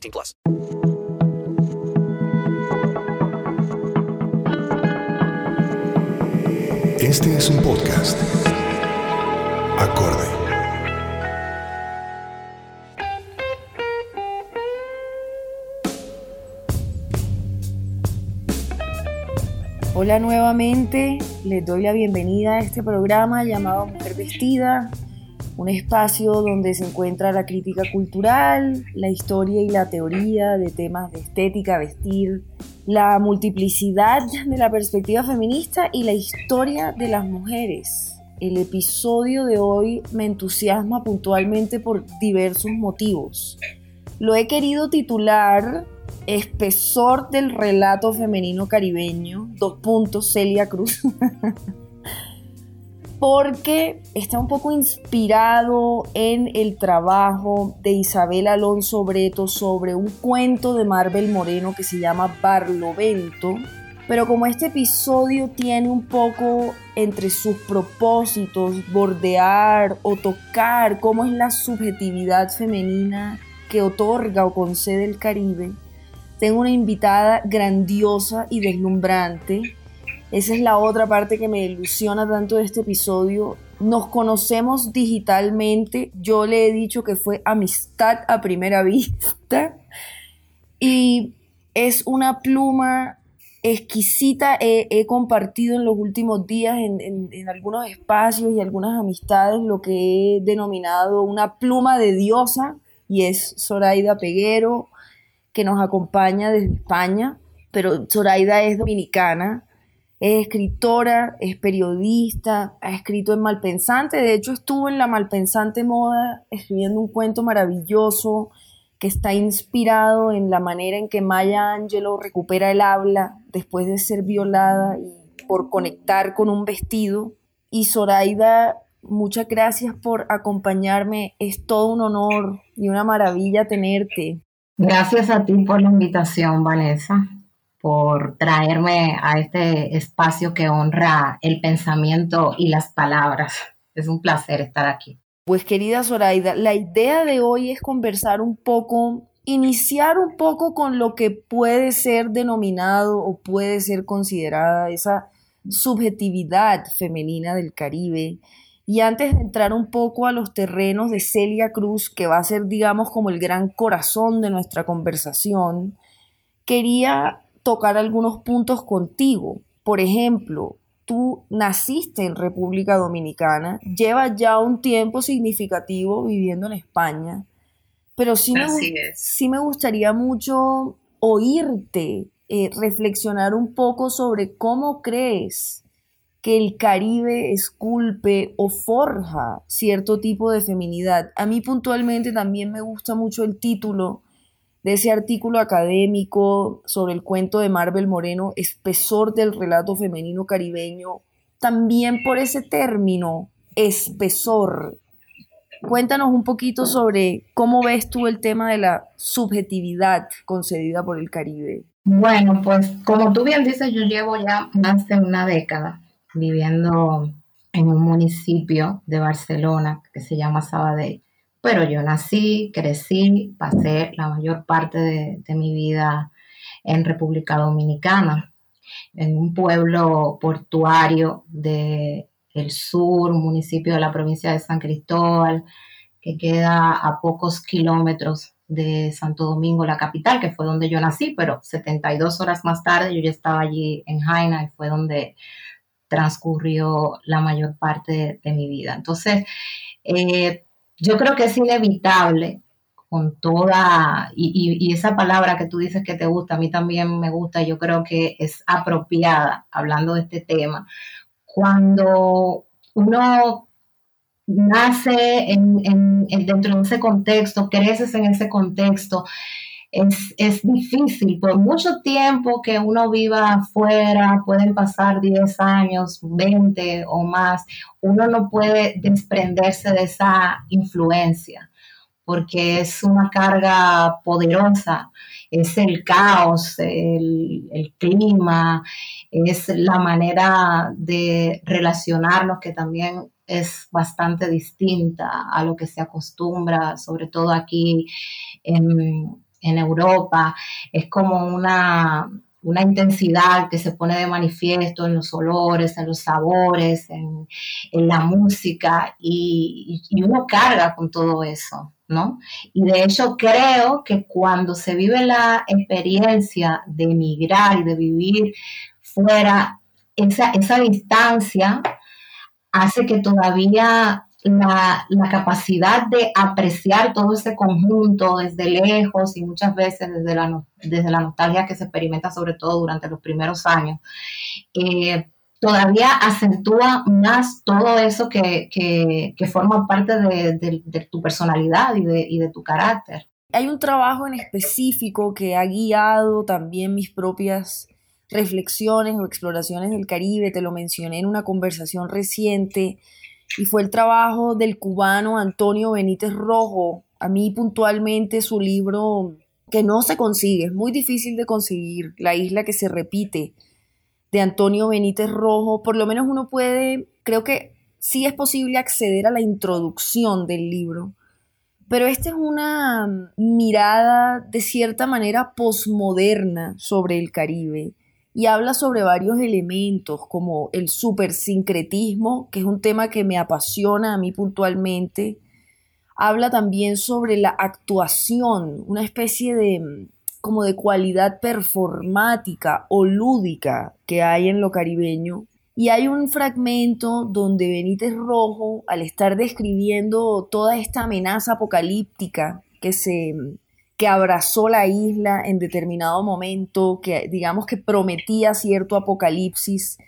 18 plus. Este es un podcast. Acorde. Hola nuevamente, les doy la bienvenida a este programa llamado Mujer Vestida, un espacio donde se encuentra la crítica cultural, la historia y la teoría de temas de estética, vestir, la multiplicidad de la perspectiva feminista y la historia de las mujeres. El episodio de hoy me entusiasma puntualmente por diversos motivos. Lo he querido titular Espesor del relato femenino caribeño, dos puntos, Celia Cruz. porque está un poco inspirado en el trabajo de Isabel Alonso Breto sobre un cuento de Marvel Moreno que se llama Barlovento. Pero como este episodio tiene un poco entre sus propósitos bordear o tocar cómo es la subjetividad femenina que otorga o concede el Caribe, tengo una invitada grandiosa y deslumbrante. Esa es la otra parte que me ilusiona tanto de este episodio. Nos conocemos digitalmente. Yo le he dicho que fue amistad a primera vista. Y es una pluma exquisita. He, compartido en los últimos días en, en algunos espacios y algunas amistades lo que he denominado una pluma de diosa. Y es Zoraida Peguero, que nos acompaña desde España, pero Zoraida es dominicana, es escritora, es periodista, ha escrito en Malpensante, de hecho estuvo en la Malpensante Moda escribiendo un cuento maravilloso que está inspirado en la manera en que Maya Angelou recupera el habla después de ser violada y por conectar con un vestido. Y Zoraida, muchas gracias por acompañarme, es todo un honor y una maravilla tenerte. Gracias a ti por la invitación, Vanessa, por traerme a este espacio que honra el pensamiento y las palabras. Es un placer estar aquí. Pues querida Zoraida, la idea de hoy es conversar un poco, iniciar un poco con lo que puede ser denominado o puede ser considerada esa subjetividad femenina del Caribe, y antes de entrar un poco a los terrenos de Celia Cruz, que va a ser, digamos, como el gran corazón de nuestra conversación, quería tocar algunos puntos contigo. Por ejemplo, tú naciste en República Dominicana, llevas ya un tiempo significativo viviendo en España, pero sí, me, sí me gustaría mucho oírte eh, reflexionar un poco sobre cómo crees que el Caribe esculpe o forja cierto tipo de feminidad. A mí puntualmente también me gusta mucho el título de ese artículo académico sobre el cuento de Marvel Moreno, espesor del relato femenino caribeño, también por ese término, espesor. Cuéntanos un poquito sobre cómo ves tú el tema de la subjetividad concedida por el Caribe. Bueno, pues como tú bien dices, yo llevo ya más de una década viviendo en un municipio de Barcelona que se llama Sabadell. Pero yo nací, crecí, pasé la mayor parte de, mi vida en República Dominicana, en un pueblo portuario del el sur, municipio de la provincia de San Cristóbal, que queda a pocos kilómetros de Santo Domingo, la capital, que fue donde yo nací, pero 72 horas más tarde yo ya estaba allí en Jaina y fue donde transcurrió la mayor parte de, mi vida. Entonces, eh, yo creo que es inevitable con toda, y, esa palabra que tú dices que te gusta, a mí también me gusta, yo creo que es apropiada hablando de este tema. Cuando uno nace en, dentro de ese contexto, creces en ese contexto, es, es, difícil. Por mucho tiempo que uno viva afuera, pueden pasar 10 años, 20 o más, uno no puede desprenderse de esa influencia porque es una carga poderosa, es el caos, el, clima, es la manera de relacionarnos que también es bastante distinta a lo que se acostumbra, sobre todo aquí en, Europa. Es como una, intensidad que se pone de manifiesto en los olores, en los sabores, en, la música, y, uno carga con todo eso. Y de hecho creo que cuando se vive la experiencia de emigrar y de vivir fuera, esa, esa distancia hace que todavía la, capacidad de apreciar todo ese conjunto desde lejos y muchas veces desde la, desde la nostalgia que se experimenta sobre todo durante los primeros años, eh, todavía acentúa más todo eso que, forma parte de, tu personalidad y de, y de tu carácter. Hay un trabajo en específico que ha guiado también mis propias reflexiones o exploraciones del Caribe, te lo mencioné en una conversación reciente, y fue el trabajo del cubano Antonio Benítez Rojo. A mí puntualmente su libro que no se consigue, es muy difícil de conseguir, La isla que se repite, de Antonio Benítez Rojo, por lo menos uno puede, creo que sí es posible acceder a la introducción del libro, pero esta es una mirada de cierta manera posmoderna sobre el Caribe y habla sobre varios elementos como el supersincretismo, que es un tema que me apasiona a mí puntualmente. Habla también sobre la actuación, una especie de como de cualidad performática o lúdica que hay en lo caribeño. Y hay un fragmento donde Benítez Rojo, al estar describiendo toda esta amenaza apocalíptica que se que abrazó la isla en determinado momento, que digamos que prometía cierto apocalipsis,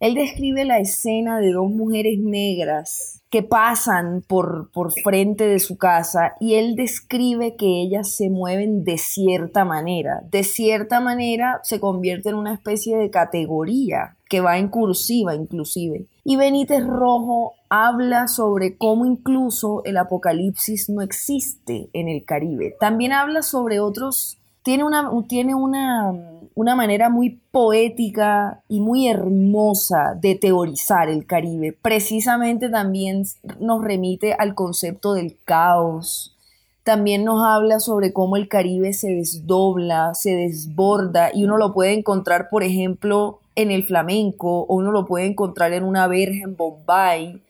él describe la escena de dos mujeres negras que pasan por, por frente de su casa y él describe que ellas se mueven de cierta manera. De cierta manera se convierte en una especie de categoría que va en cursiva inclusive. Y Benítez Rojo habla sobre cómo incluso el apocalipsis no existe en el Caribe. También habla sobre otros tiene una, tiene una, una manera muy poética y muy hermosa de teorizar el Caribe. Precisamente también nos remite al concepto del caos. También nos habla sobre cómo el Caribe se desdobla, se desborda y uno lo puede encontrar, por ejemplo, en el flamenco o uno lo puede encontrar en una verja en Bombay,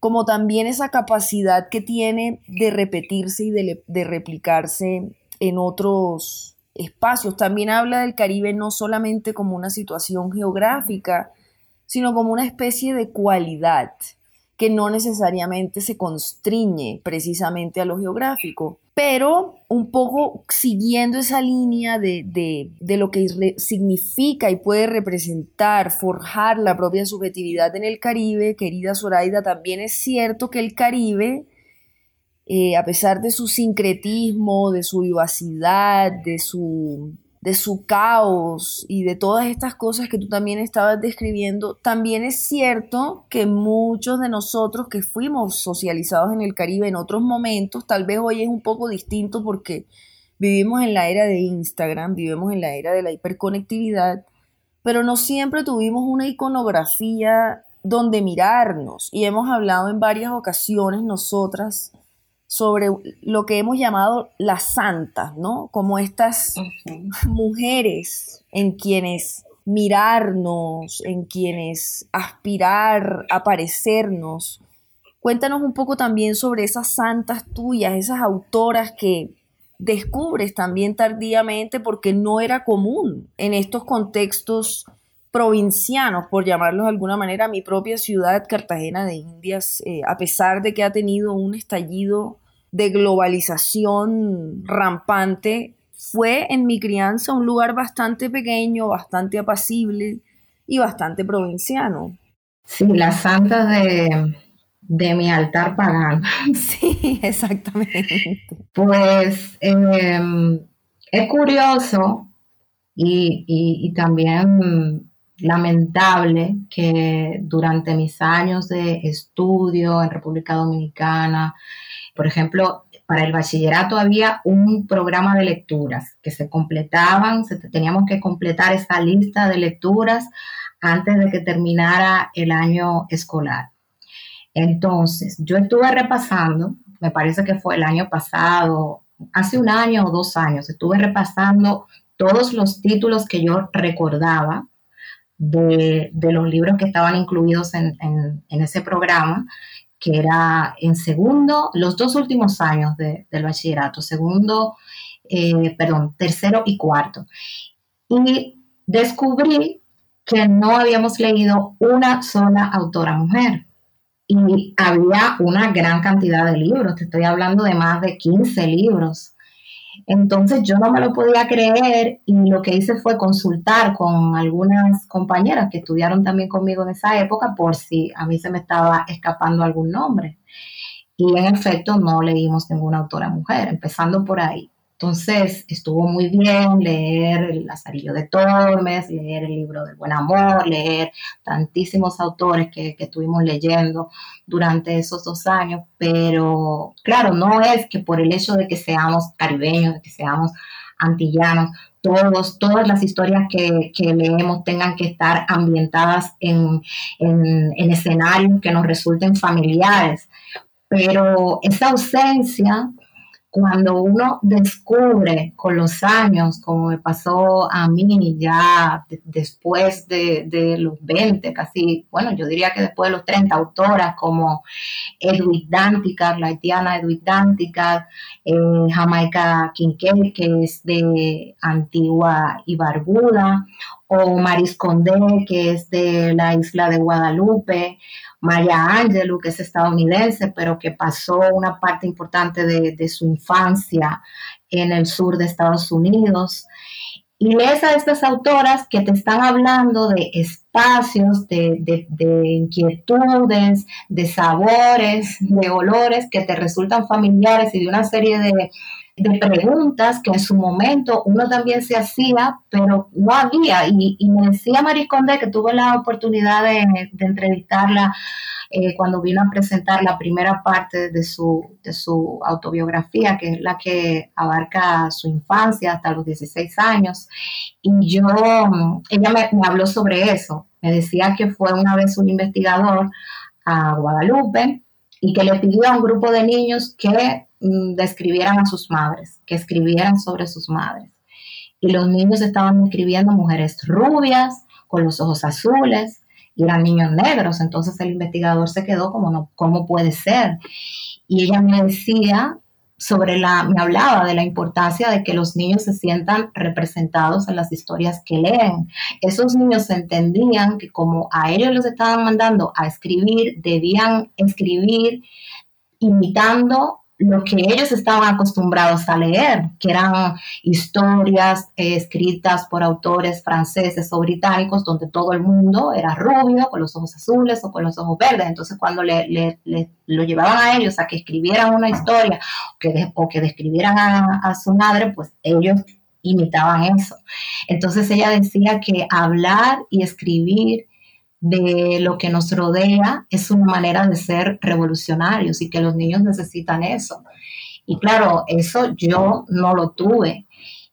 como también esa capacidad que tiene de repetirse y de, replicarse en otros, espacios. También habla del Caribe no solamente como una situación geográfica, sino como una especie de cualidad que no necesariamente se constriñe precisamente a lo geográfico, pero un poco siguiendo esa línea de, lo que significa y puede representar, forjar la propia subjetividad en el Caribe, querida Zoraida, también es cierto que el Caribe eh, a pesar de su sincretismo, de su vivacidad, de su, de su caos y de todas estas cosas que tú también estabas describiendo, también es cierto que muchos de nosotros que fuimos socializados en el Caribe en otros momentos, tal vez hoy es un poco distinto porque vivimos en la era de Instagram, vivimos en la era de la hiperconectividad, pero no siempre tuvimos una iconografía donde mirarnos. Y hemos hablado en varias ocasiones nosotras sobre lo que hemos llamado las santas, ¿no? Como estas mujeres en quienes mirarnos, en quienes aspirar a parecernos. Cuéntanos un poco también sobre esas santas tuyas, esas autoras que, descubres también tardíamente porque no era común en estos contextos provincianos, por llamarlos de alguna manera, mi propia ciudad, Cartagena de Indias, eh, a pesar de que ha tenido un estallido de globalización rampante, fue en mi crianza un lugar bastante pequeño, bastante apacible y bastante provinciano. Sí, la santa de, de mi altar pagano. Sí, exactamente. Pues em, es curioso y, y, también lamentable que durante mis años de estudio en República Dominicana, por ejemplo, para el bachillerato había un programa de lecturas que se completaban, teníamos que completar esta lista de lecturas antes de que terminara el año escolar. Entonces, yo estuve repasando, me parece que fue el año pasado, hace un año o dos años, estuve repasando todos los títulos que yo recordaba de, los libros que estaban incluidos en, ese programa, que era en segundo, los dos últimos años del bachillerato, segundo, eh, perdón, tercero y cuarto. Y descubrí que no habíamos leído una sola autora mujer y había una gran cantidad de libros, te estoy hablando de más de 15 libros. Entonces yo no me lo podía creer y lo que hice fue consultar con algunas compañeras que estudiaron también conmigo en esa época por si a mí se me estaba escapando algún nombre. Y en efecto no leímos ninguna autora mujer, empezando por ahí. Entonces estuvo muy bien leer El Lazarillo de Tormes, leer el libro del Buen Amor, leer tantísimos autores que, que estuvimos leyendo durante esos dos años, pero claro, no es que por el hecho de que seamos caribeños, de que seamos antillanos, todos, todas las historias que, que leemos tengan que estar ambientadas en, en, en escenarios que nos resulten familiares, pero esa ausencia cuando uno descubre con los años, como me pasó a mí ya después de, los 20, casi, bueno, yo diría que después de los 30, autoras como Edwin Danticat, la haitiana Edwin Danticat, eh, Jamaica Kincaid, que es de Antigua y Barbuda, o Maris Condé, que es de la isla de Guadalupe, Maya Angelou, que es estadounidense, pero que pasó una parte importante de, su infancia en el sur de Estados Unidos. Y lees a estas autoras que te están hablando de espacios, de, de, inquietudes, de sabores, de olores que te resultan familiares y de una serie de, de preguntas que en su momento uno también se hacía, pero no había. Y, me decía Marisconde que tuve la oportunidad de, entrevistarla eh, cuando vino a presentar la primera parte de su, de su autobiografía, que es la que abarca su infancia hasta los 16 años. Y yo, ella me, me habló sobre eso. Me decía que fue una vez un investigador a Guadalupe y que le pidió a un grupo de niños que describieran a sus madres, que escribieran sobre sus madres. Y los niños estaban escribiendo mujeres rubias, con los ojos azules, y eran niños negros. Entonces el investigador se quedó como, no, ¿cómo puede ser? Y ella me decía sobre la, me hablaba de la importancia de que los niños se sientan representados en las historias que leen. Esos niños entendían que como a ellos los estaban mandando a escribir, debían escribir imitando lo que ellos estaban acostumbrados a leer, que eran historias eh, escritas por autores franceses o británicos, donde todo el mundo era rubio, con los ojos azules o con los ojos verdes. Entonces, cuando le, lo llevaban a ellos a que escribieran una historia que, o que describieran a su madre, pues ellos imitaban eso. Entonces, ella decía que hablar y escribir de lo que nos rodea es una manera de ser revolucionarios y que los niños necesitan eso. Y claro, eso yo no lo tuve.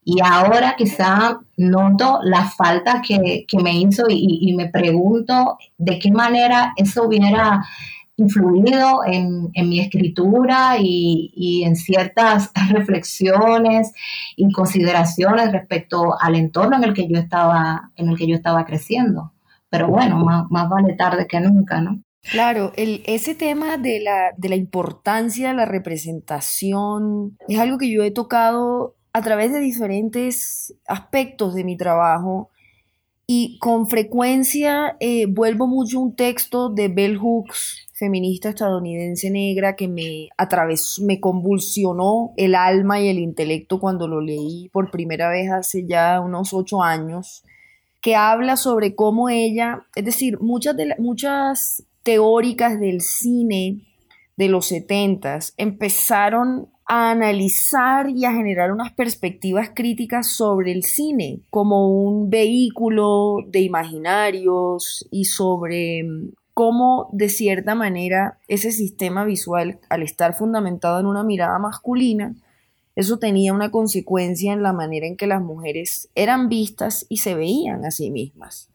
Y ahora quizá noto la falta que, me hizo y, me pregunto de qué manera eso hubiera influido en, mi escritura y, y, en ciertas reflexiones y consideraciones respecto al entorno en el que yo estaba, en el que yo estaba creciendo. Pero bueno, más, vale tarde que nunca, ¿no? Claro, el, ese tema de la, de la importancia de la representación es algo que yo he tocado a través de diferentes aspectos de mi trabajo y con frecuencia eh, vuelvo mucho un texto de Bell Hooks, feminista estadounidense negra, que me atravesó, me convulsionó el alma y el intelecto cuando lo leí por primera vez hace ya unos ocho años, que habla sobre cómo ella, es decir, muchas, de muchas teóricas del cine de los setentas empezaron a analizar y a generar unas perspectivas críticas sobre el cine como un vehículo de imaginarios y sobre mm, cómo de cierta manera ese sistema visual, al estar fundamentado en una mirada masculina, eso tenía una consecuencia en la manera en que las mujeres eran vistas y se veían a sí mismas.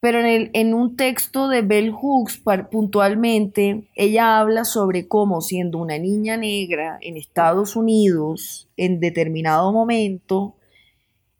Pero en, el, en un texto de Bell Hooks, puntualmente, ella habla sobre cómo siendo una niña negra en Estados Unidos, en determinado momento,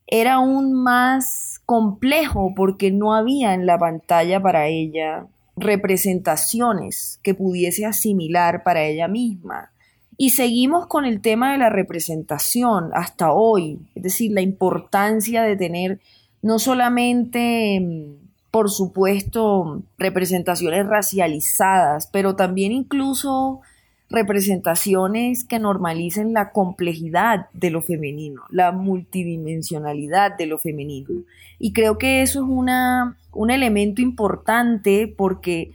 era aún más complejo porque no había en la pantalla para ella representaciones que pudiese asimilar para ella misma. Y seguimos con el tema de la representación hasta hoy, es decir, la importancia de tener no solamente mm, por supuesto, representaciones racializadas, pero también incluso representaciones que normalicen la complejidad de lo femenino, la multidimensionalidad de lo femenino. Y creo que eso es una, un elemento importante porque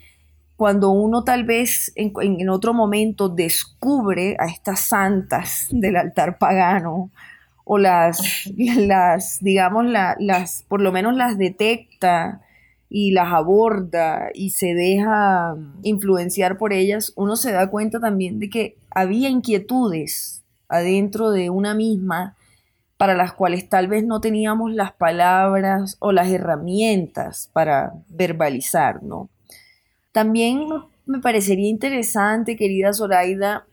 cuando uno tal vez en, en, otro momento descubre a estas santas del altar pagano o las, las digamos, las, por lo menos las detecta y las aborda y se deja influenciar por ellas, uno se da cuenta también de que había inquietudes adentro de una misma para las cuales tal vez no teníamos las palabras o las herramientas para verbalizar, ¿no? También me parecería interesante, querida Zoraida,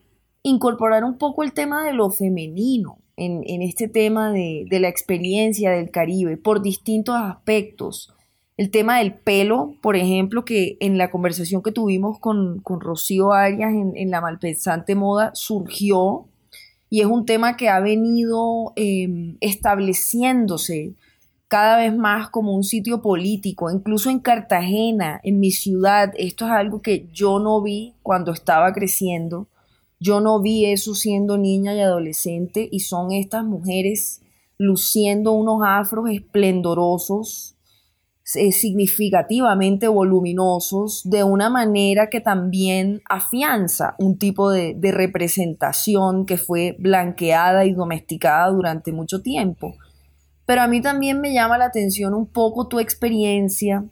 incorporar un poco el tema de lo femenino en, este tema de, la experiencia del Caribe por distintos aspectos. El tema del pelo, por ejemplo, que en la conversación que tuvimos con, Rocío Arias en, la malpensante moda surgió y es un tema que ha venido em, estableciéndose cada vez más como un sitio político, incluso en Cartagena, en mi ciudad, esto es algo que yo no vi cuando estaba creciendo, yo no vi eso siendo niña y adolescente y son estas mujeres luciendo unos afros esplendorosos, eh, significativamente voluminosos de una manera que también afianza un tipo de, de representación que fue blanqueada y domesticada durante mucho tiempo. Pero a mí también me llama la atención un poco tu experiencia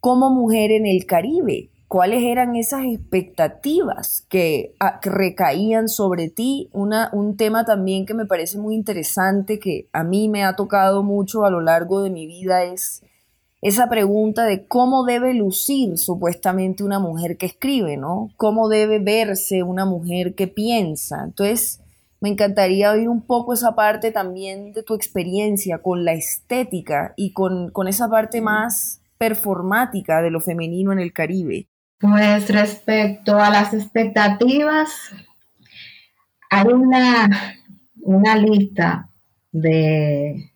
como mujer en el Caribe. ¿Cuáles eran esas expectativas que, ah, recaían sobre ti? Un tema también que me parece muy interesante, que a mí me ha tocado mucho a lo largo de mi vida, es esa pregunta de cómo debe lucir supuestamente una mujer que escribe, ¿no? ¿Cómo debe verse una mujer que piensa? Entonces, me encantaría oír un poco esa parte también de tu experiencia con la estética y con, esa parte más performática de lo femenino en el Caribe. Pues respecto a las expectativas, hay una, una lista de,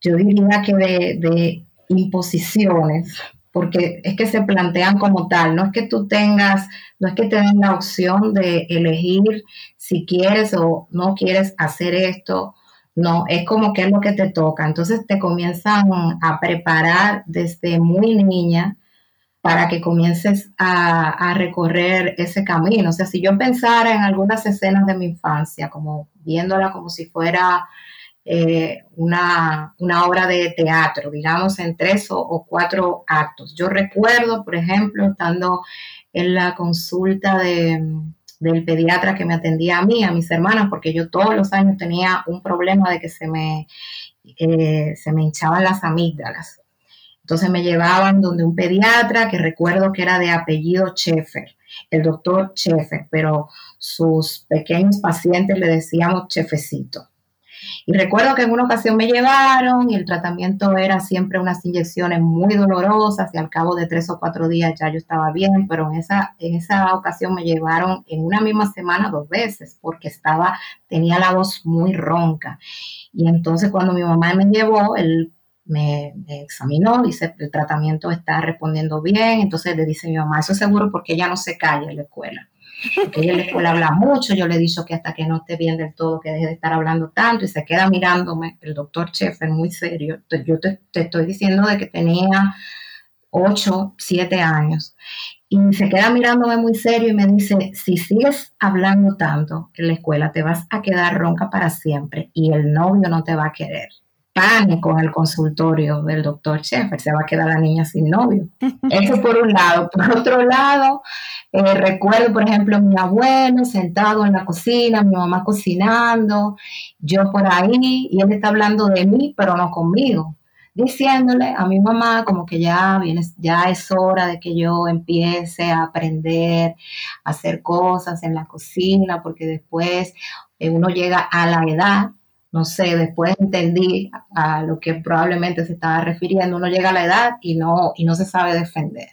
yo diría que de imposiciones, porque es que se plantean como tal, no es que tú tengas, no es que te den la opción de elegir si quieres o no quieres hacer esto, no, es como que es lo que te toca. Entonces te comienzan a preparar desde muy niña para que comiences a, a, recorrer ese camino. O sea, si yo pensara en algunas escenas de mi infancia, como viéndola como si fuera eh, una, obra de teatro, digamos, en tres o, cuatro actos. Yo recuerdo, por ejemplo, estando en la consulta del pediatra que me atendía a mí, a mis hermanas, porque yo todos los años tenía un problema de que se me, eh, se me hinchaban las amígdalas. Entonces me llevaban donde un pediatra que recuerdo que era de apellido Sheffer, el doctor Sheffer, pero sus pequeños pacientes le decíamos Chefecito. Y recuerdo que en una ocasión me llevaron y el tratamiento era siempre unas inyecciones muy dolorosas y al cabo de tres o cuatro días ya yo estaba bien, pero en esa, en esa ocasión me llevaron en una misma semana dos veces porque estaba, tenía la voz muy ronca. Y entonces cuando mi mamá me llevó, él me, examinó, dice, el tratamiento está respondiendo bien, entonces le dice mi mamá, eso seguro porque ella no se calla en la escuela. Porque ella en la escuela habla mucho, yo le he dicho que hasta que no esté bien del todo, que deje de estar hablando tanto, y se queda mirándome, el doctor Chef es muy serio, yo te, te estoy diciendo de que tenía 8, 7 años, y se queda mirándome muy serio y me dice, si sigues hablando tanto en la escuela, te vas a quedar ronca para siempre y el novio no te va a querer pánico en el consultorio del doctor Sheffer, se va a quedar la niña sin novio. Eso por un lado. Por otro lado, eh, recuerdo, por ejemplo, mi abuelo sentado en la cocina, mi mamá cocinando, yo por ahí, y él está hablando de mí, pero no conmigo, diciéndole a mi mamá como que ya, viene, ya es hora de que yo empiece a aprender a hacer cosas en la cocina, porque después eh, uno llega a la edad no sé, después entendí a lo que probablemente se estaba refiriendo, uno llega a la edad y no, y no se sabe defender.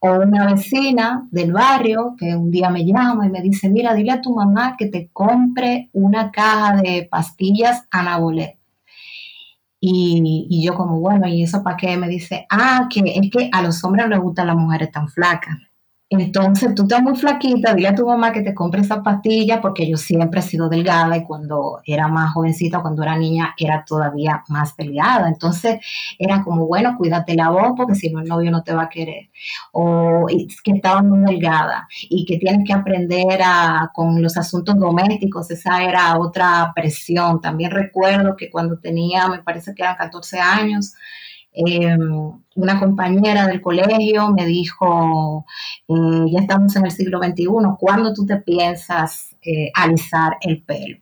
O una vecina del barrio que un día me llama y me dice, mira, dile a tu mamá que te compre una caja de pastillas anabolet. Y, y yo como, bueno, ¿y eso para qué? Me dice, ah, que es que a los hombres les gustan las mujeres tan flacas. Entonces tú estás muy flaquita, dile a tu mamá que te compre esa pastilla porque yo siempre he sido delgada y cuando era más jovencita, cuando era niña, era todavía más delgada. Entonces era como, bueno, cuídate la voz porque si no el novio no te va a querer. O que estaba muy delgada y que tienes que aprender a, con los asuntos domésticos, esa era otra presión. También recuerdo que cuando tenía, me parece que eran 14 años, Em, una compañera del colegio me dijo, eh, ya estamos en el siglo XXI, ¿cuándo tú te piensas eh, alisar el pelo?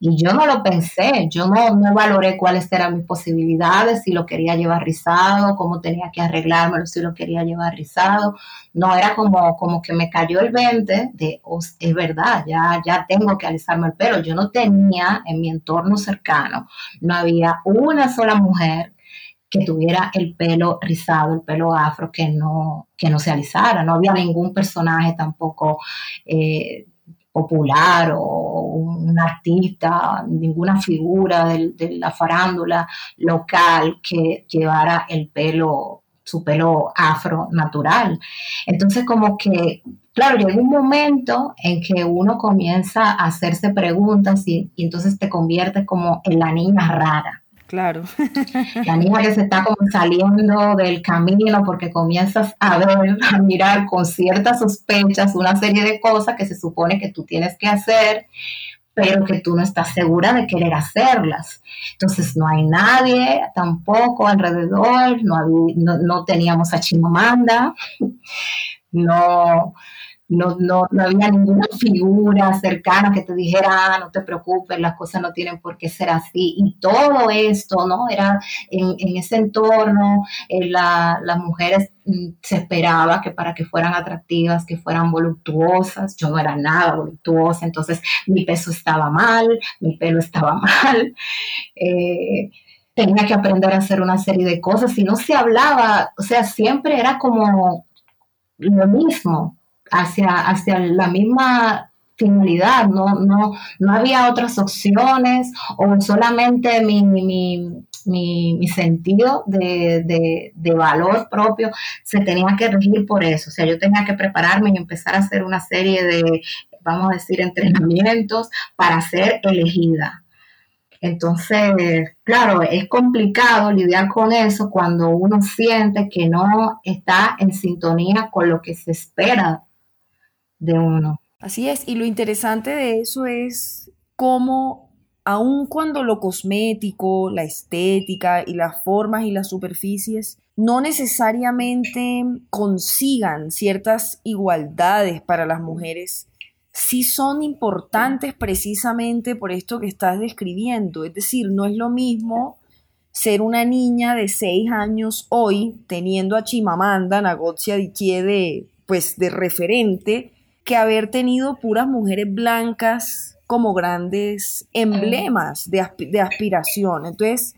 Y yo no lo pensé, yo no, no, valoré cuáles eran mis posibilidades, si lo quería llevar rizado, cómo tenía que arreglármelo, si lo quería llevar rizado. No, era como, como que me cayó el 20 de, oh, es verdad, ya, ya tengo que alisarme el pelo. Yo no tenía en mi entorno cercano, no había una sola mujer que tuviera el pelo rizado, el pelo afro, que no, que no se alisara. No había ningún personaje tampoco eh, popular o un artista, ninguna figura de, la farándula local que llevara el pelo, su pelo afro natural. Entonces como que, claro, llega un momento en que uno comienza a hacerse preguntas y, y entonces te conviertes como en la niña rara Claro. La niña que se está como saliendo del camino porque comienzas a ver, a mirar con ciertas sospechas una serie de cosas que se supone que tú tienes que hacer, pero que tú no estás segura de querer hacerlas. Entonces no hay nadie tampoco alrededor, no, no, teníamos a Chimamanda, no, no, no, no, había ninguna figura cercana que te dijera, ah, no te preocupes, las cosas no tienen por qué ser así. Y todo esto, ¿no? Era en, en ese entorno, eh, la, las mujeres mm, se esperaba que para que fueran atractivas, que fueran voluptuosas, yo no era nada voluptuosa, entonces mi peso estaba mal, mi pelo estaba mal. Eh, tenía que aprender a hacer una serie de cosas y no se hablaba, o sea, siempre era como lo mismo, hacia, hacia la misma finalidad, no, no, no había otras opciones o solamente mi, mi, mi, mi sentido de, de, de, valor propio se tenía que regir por eso. O sea, yo tenía que prepararme y empezar a hacer una serie de, vamos a decir, entrenamientos para ser elegida. Entonces, claro, es complicado lidiar con eso cuando uno siente que no está en sintonía con lo que se espera de uno. Así es, y lo interesante de eso es cómo, aun cuando lo cosmético, la estética y las formas y las superficies no necesariamente consigan ciertas igualdades para las mujeres, sí son importantes precisamente por esto que estás describiendo. Es decir, no es lo mismo ser una niña de seis años hoy teniendo a Chimamanda Ngozi Adichie de, pues, de referente que haber tenido puras mujeres blancas como grandes emblemas de, aspiración. Entonces,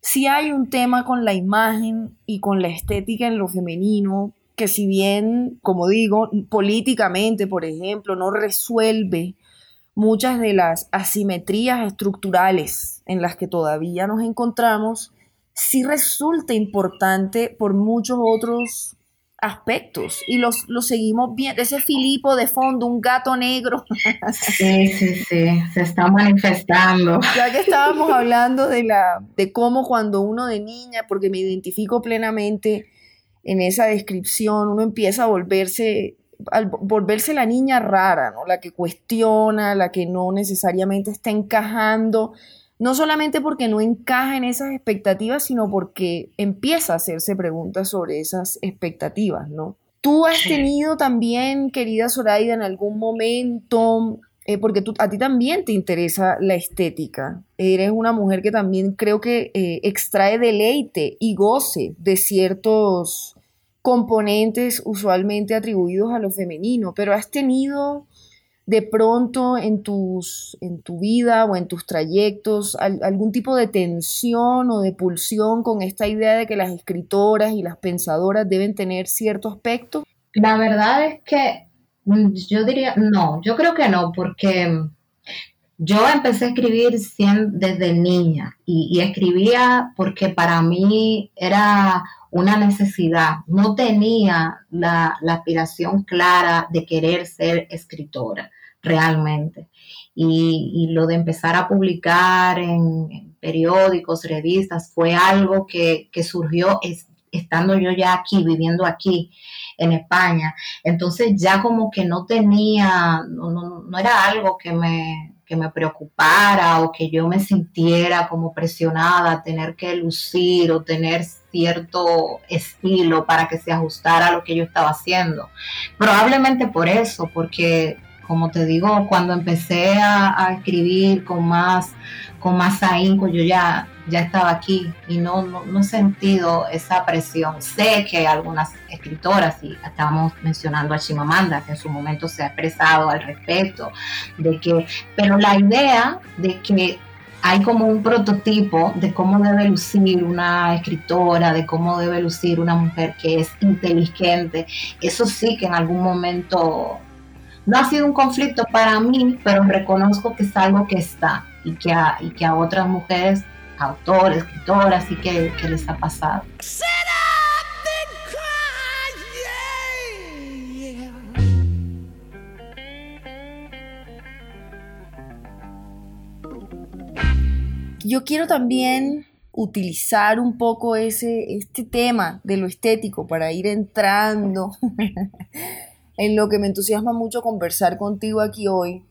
si hay un tema con la imagen y con la estética en lo femenino que si bien, como digo, políticamente, por ejemplo, no resuelve muchas de las asimetrías estructurales en las que todavía nos encontramos, sí resulta importante por muchos otros aspectos y los, los seguimos viendo. Ese Filipo de fondo, un gato negro. Sí, sí, sí, se está manifestando. Ya que estábamos hablando de, la, de cómo cuando uno de niña, porque me identifico plenamente en esa descripción, uno empieza a volverse, al volverse la niña rara, ¿no? La que cuestiona, la que no necesariamente está encajando no solamente porque no encaja en esas expectativas, sino porque empieza a hacerse preguntas sobre esas expectativas, ¿no? Tú has tenido también, querida Zoraida, en algún momento, eh, porque tú, a ti también te interesa la estética. Eres una mujer que también creo que eh, extrae deleite y goce de ciertos componentes usualmente atribuidos a lo femenino, pero has tenido de pronto en, tus, en tu vida o en tus trayectos algún tipo de tensión o de pulsión con esta idea de que las escritoras y las pensadoras deben tener cierto aspecto? La verdad es que mm, yo diría, no, yo creo que no, porque yo empecé a escribir desde niña y, escribía porque para mí era una necesidad, no tenía la, aspiración clara de querer ser escritora realmente. Y, lo de empezar a publicar en, periódicos, revistas, fue algo que, surgió estando yo ya aquí, viviendo aquí en España. Entonces ya como que no tenía, no era algo que me, que me preocupara o que yo me sintiera como presionada a tener que lucir o tener cierto estilo para que se ajustara a lo que yo estaba haciendo. Probablemente por eso, porque como te digo, cuando empecé a, escribir con más, con más ahínco, yo ya ya estaba aquí y no, no, he sentido esa presión. Sé que algunas escritoras, y estábamos mencionando a Chimamanda, que en su momento se ha expresado al respecto, de que, pero la idea de que hay como un prototipo de cómo debe lucir una escritora, de cómo debe lucir una mujer que es inteligente, eso sí que en algún momento no ha sido un conflicto para mí, pero reconozco que es algo que está y que y que a otras mujeres autores, escritoras, y que, les ha pasado. Yo quiero también utilizar un poco ese, este tema de lo estético para ir entrando en lo que me entusiasma mucho conversar contigo aquí hoy.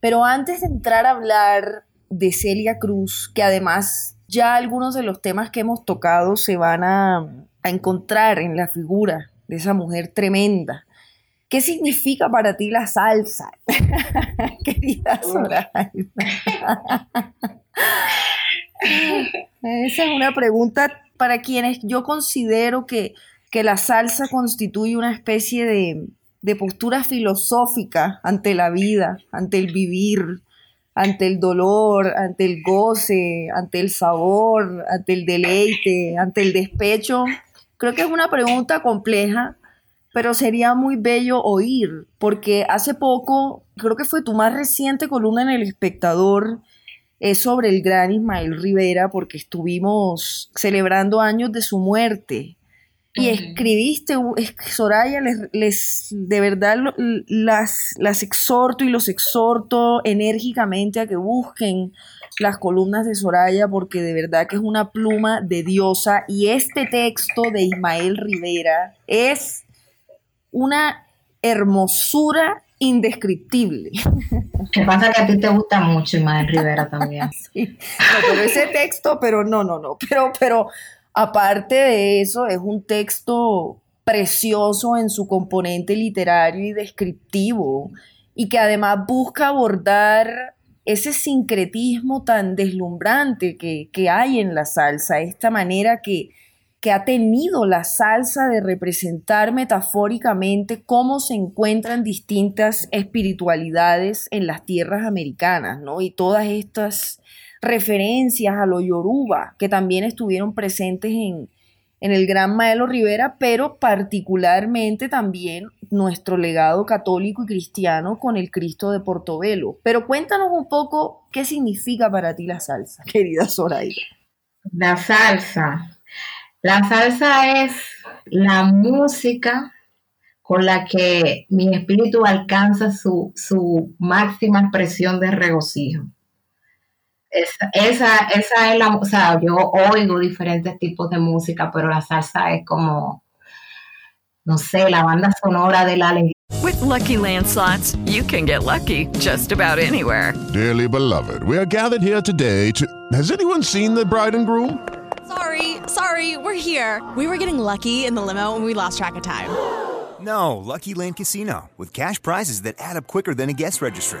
Pero antes de entrar a hablar de Celia Cruz, que además ya algunos de los temas que hemos tocado se van a, encontrar en la figura de esa mujer tremenda. ¿Qué significa para ti la salsa? Querida Soraya. Esa es una pregunta para quienes yo considero que, que la salsa constituye una especie de, de postura filosófica ante la vida, ante el vivir, ante el dolor, ante el goce, ante el sabor, ante el deleite, ante el despecho? Creo que es una pregunta compleja, pero sería muy bello oír, porque hace poco, creo que fue tu más reciente columna en El Espectador, es sobre el gran Ismael Rivera, porque estuvimos celebrando años de su muerte y escribiste, Soraya, les, de verdad las, las exhorto y los exhorto enérgicamente a que busquen las columnas de Soraya porque de verdad que es una pluma de diosa y este texto de Ismael Rivera es una hermosura indescriptible. ¿Qué pasa que a ti te gusta mucho Ismael Rivera también. sí. pero ese texto, pero no, no, no, pero, pero Aparte de eso, es un texto precioso en su componente literario y descriptivo y que además busca abordar ese sincretismo tan deslumbrante que, hay en la salsa, esta manera que, que ha tenido la salsa de representar metafóricamente cómo se encuentran distintas espiritualidades en las tierras americanas, ¿no? Y todas estas referencias a lo yoruba que también estuvieron presentes en, en el Gran Maelo Rivera, pero particularmente también nuestro legado católico y cristiano con el Cristo de Portobelo. Pero cuéntanos un poco qué significa para ti la salsa, querida Zoraida. La salsa. La salsa es la música con la que mi espíritu alcanza su, su máxima expresión de regocijo. Esa, esa, esa, es la, o sea, yo oigo diferentes tipos de música, pero la salsa es como, no sé, la banda sonora de la alegría. With lucky landslots, you can get lucky just about anywhere. Dearly beloved, we are gathered here today to. Has anyone seen the bride and groom? Sorry, sorry, we're here. We were getting lucky in the limo and we lost track of time. No, Lucky Land Casino, with cash prizes that add up quicker than a guest registry.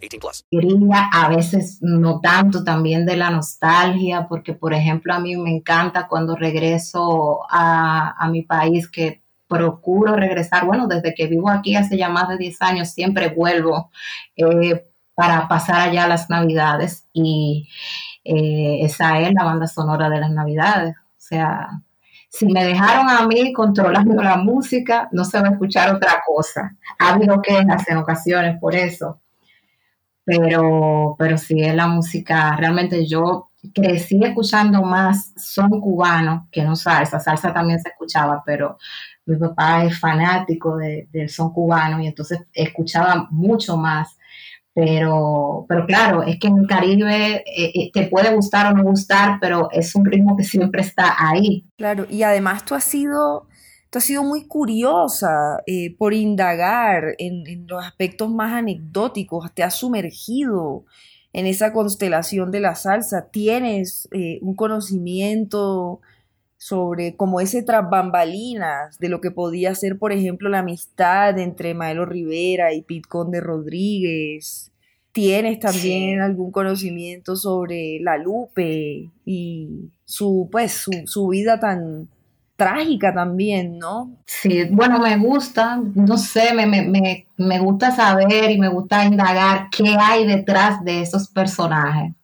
18 plus. A veces no tanto también de la nostalgia, porque por ejemplo a mí me encanta cuando regreso a, a mi país que procuro regresar, bueno, desde que vivo aquí hace ya más de 10 años, siempre vuelvo eh, para pasar allá las navidades y eh, esa es la banda sonora de las navidades. O sea, si me dejaron a mí controlando la música, no se va a escuchar otra cosa. Ha habido quejas en ocasiones por eso. Pero, pero sí es la música, realmente yo crecí escuchando más son cubano que no salsa. Salsa también se escuchaba, pero mi papá es fanático del son cubano y entonces escuchaba mucho más pero, pero claro, es que en el Caribe eh, eh, te puede gustar o no gustar, pero es un ritmo que siempre está ahí. Claro, y además tú has sido, tú has sido muy curiosa eh, por indagar en, los aspectos más anecdóticos, te has sumergido en esa constelación de la salsa, tienes un conocimiento sobre como ese tras bambalinas de lo que podía ser, por ejemplo, la amistad entre Maelo Rivera y Pete Conde Rodríguez. ¿Tienes también algún conocimiento sobre la Lupe y su, pues, su, su vida tan trágica también, ¿no? Sí, bueno, me gusta, no sé, me, me, me gusta saber y me gusta indagar qué hay detrás de esos personajes